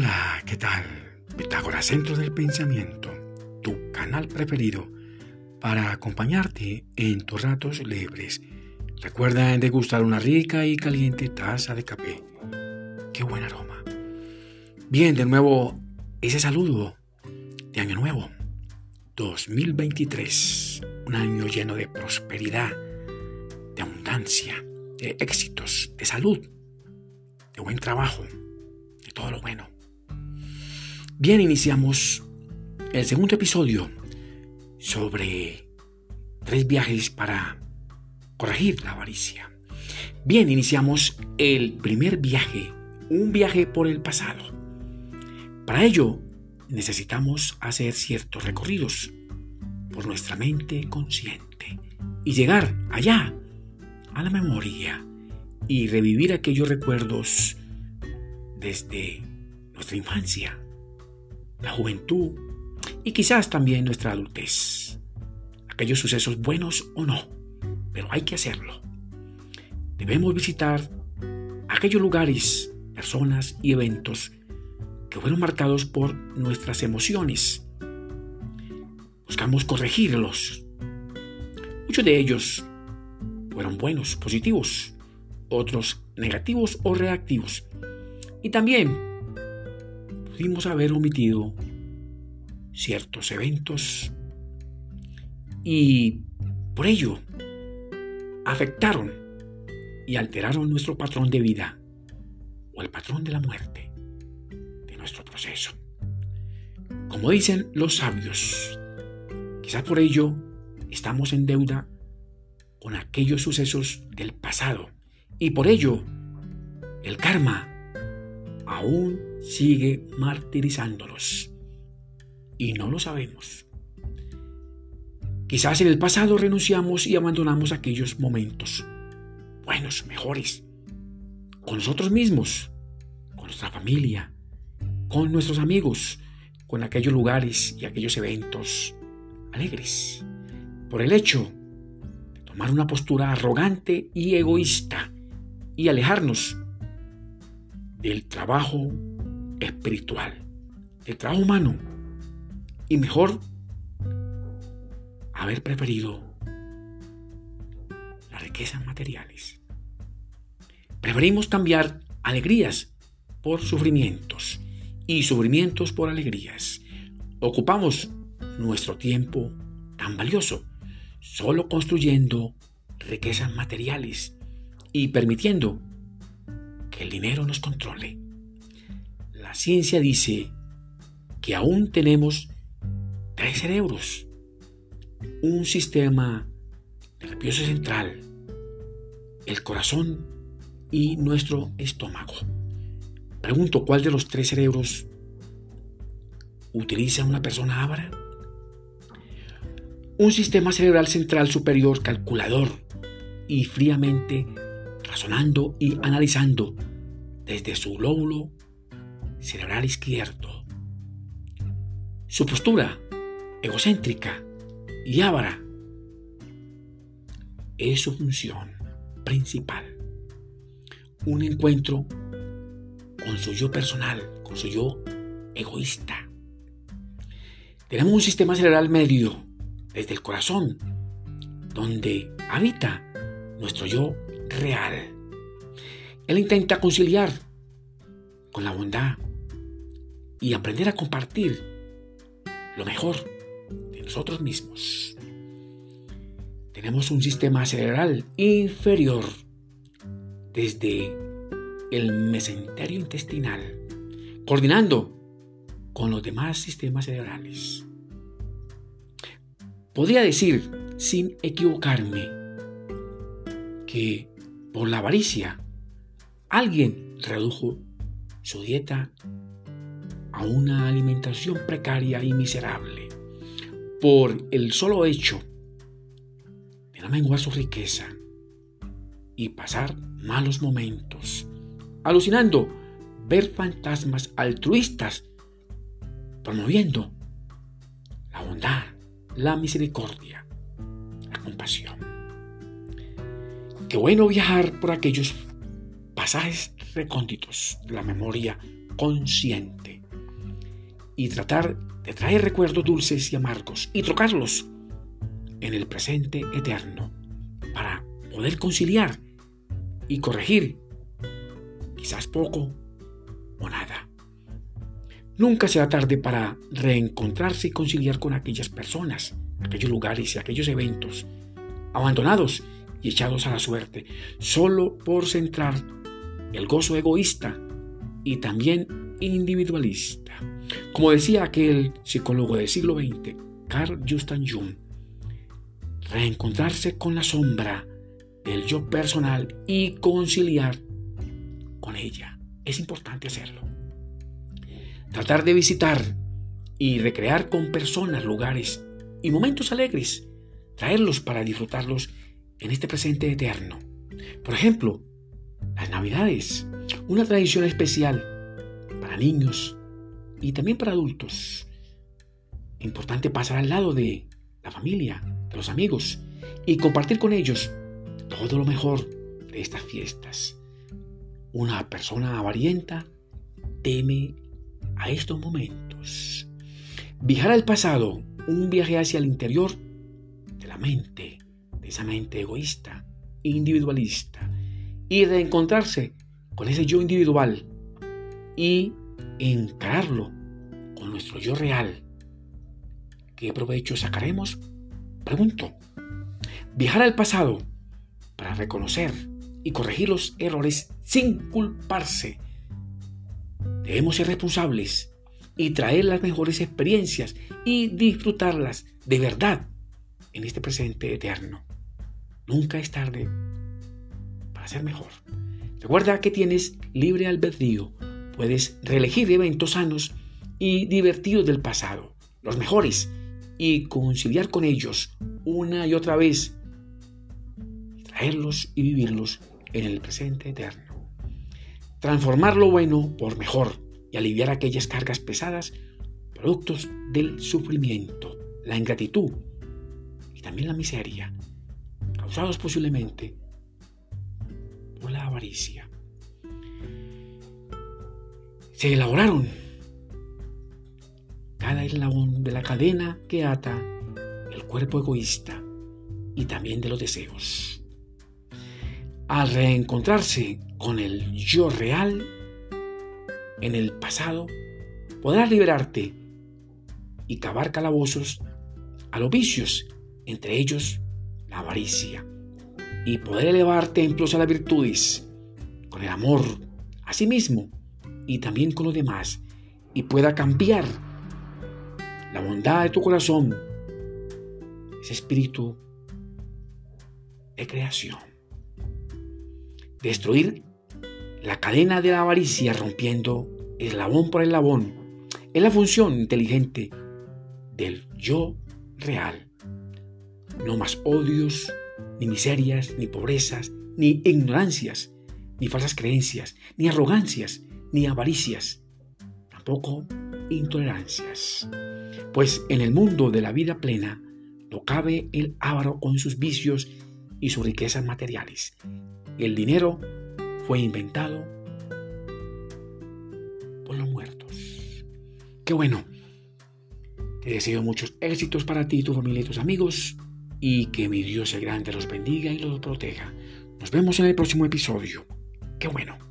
Hola, ¿qué tal? Pitágoras Centro del Pensamiento, tu canal preferido para acompañarte en tus ratos libres. Recuerda degustar una rica y caliente taza de café. ¡Qué buen aroma! Bien, de nuevo, ese saludo de Año Nuevo 2023. Un año lleno de prosperidad, de abundancia, de éxitos, de salud, de buen trabajo, de todo lo bueno. Bien, iniciamos el segundo episodio sobre tres viajes para corregir la avaricia. Bien, iniciamos el primer viaje, un viaje por el pasado. Para ello, necesitamos hacer ciertos recorridos por nuestra mente consciente y llegar allá, a la memoria, y revivir aquellos recuerdos desde nuestra infancia, la juventud y quizás también nuestra adultez. Aquellos sucesos buenos o no, pero hay que hacerlo. Debemos visitar aquellos lugares, personas y eventos que fueron marcados por nuestras emociones. Buscamos corregirlos. Muchos de ellos fueron buenos, positivos, otros negativos o reactivos. Y también pudimos haber omitido ciertos eventos y por ello afectaron y alteraron nuestro patrón de vida o el patrón de la muerte nuestro proceso. Como dicen los sabios, quizás por ello estamos en deuda con aquellos sucesos del pasado y por ello el karma aún sigue martirizándolos y no lo sabemos. Quizás en el pasado renunciamos y abandonamos aquellos momentos buenos, mejores, con nosotros mismos, con nuestra familia, con nuestros amigos, con aquellos lugares y aquellos eventos alegres, por el hecho de tomar una postura arrogante y egoísta y alejarnos del trabajo espiritual, del trabajo humano, y mejor haber preferido las riquezas materiales. Preferimos cambiar alegrías por sufrimientos y sufrimientos por alegrías. Ocupamos nuestro tiempo tan valioso solo construyendo riquezas materiales y permitiendo que el dinero nos controle. La ciencia dice que aún tenemos tres cerebros, un sistema nervioso central, el corazón y nuestro estómago. Pregunto, ¿cuál de los tres cerebros utiliza una persona ávara? Un sistema cerebral central superior calculador y fríamente razonando y analizando desde su lóbulo cerebral izquierdo. Su postura egocéntrica y ávara es su función principal. Un encuentro con su yo personal, con su yo egoísta. Tenemos un sistema cerebral medio desde el corazón, donde habita nuestro yo real. Él intenta conciliar con la bondad y aprender a compartir lo mejor de nosotros mismos. Tenemos un sistema cerebral inferior desde el mesenterio intestinal, coordinando con los demás sistemas cerebrales. Podría decir, sin equivocarme, que por la avaricia alguien redujo su dieta a una alimentación precaria y miserable por el solo hecho de no menguar su riqueza y pasar malos momentos alucinando ver fantasmas altruistas promoviendo la bondad, la misericordia, la compasión. Qué bueno viajar por aquellos pasajes recónditos de la memoria consciente y tratar de traer recuerdos dulces y amargos y trocarlos en el presente eterno para poder conciliar y corregir quizás poco o nada. Nunca será tarde para reencontrarse y conciliar con aquellas personas, aquellos lugares y aquellos eventos abandonados y echados a la suerte, solo por centrar el gozo egoísta y también individualista. Como decía aquel psicólogo del siglo XX, Carl Justin Jung, reencontrarse con la sombra del yo personal y conciliar con ella. Es importante hacerlo. Tratar de visitar y recrear con personas, lugares y momentos alegres, traerlos para disfrutarlos en este presente eterno. Por ejemplo, las Navidades, una tradición especial para niños y también para adultos. Importante pasar al lado de la familia, de los amigos y compartir con ellos todo lo mejor de estas fiestas. Una persona avarienta teme a estos momentos. Viajar al pasado, un viaje hacia el interior de la mente, de esa mente egoísta, individualista, y reencontrarse con ese yo individual y encararlo con nuestro yo real. ¿Qué provecho sacaremos? Pregunto. Viajar al pasado para reconocer y corregir los errores sin culparse. Debemos ser responsables y traer las mejores experiencias y disfrutarlas de verdad en este presente eterno. Nunca es tarde para ser mejor. Recuerda que tienes libre albedrío. Puedes reelegir eventos sanos y divertidos del pasado, los mejores, y conciliar con ellos una y otra vez, traerlos y vivirlos en el presente eterno. Transformar lo bueno por mejor y aliviar aquellas cargas pesadas, productos del sufrimiento, la ingratitud y también la miseria, causados posiblemente la avaricia. Se elaboraron. Cada eslabón de la cadena que ata el cuerpo egoísta y también de los deseos. Al reencontrarse con el yo real en el pasado, podrás liberarte y cavar calabozos a los vicios, entre ellos la avaricia, y poder elevar templos a las virtudes con el amor a sí mismo y también con los demás, y pueda cambiar la bondad de tu corazón, ese espíritu de creación destruir la cadena de la avaricia rompiendo eslabón por eslabón es la función inteligente del yo real. No más odios, ni miserias, ni pobrezas, ni ignorancias, ni falsas creencias, ni arrogancias, ni avaricias, tampoco intolerancias. Pues en el mundo de la vida plena no cabe el avaro con sus vicios y sus riquezas materiales, el dinero fue inventado por los muertos. Qué bueno. Te deseo muchos éxitos para ti, tu familia y tus amigos y que mi Dios el grande los bendiga y los proteja. Nos vemos en el próximo episodio. Qué bueno.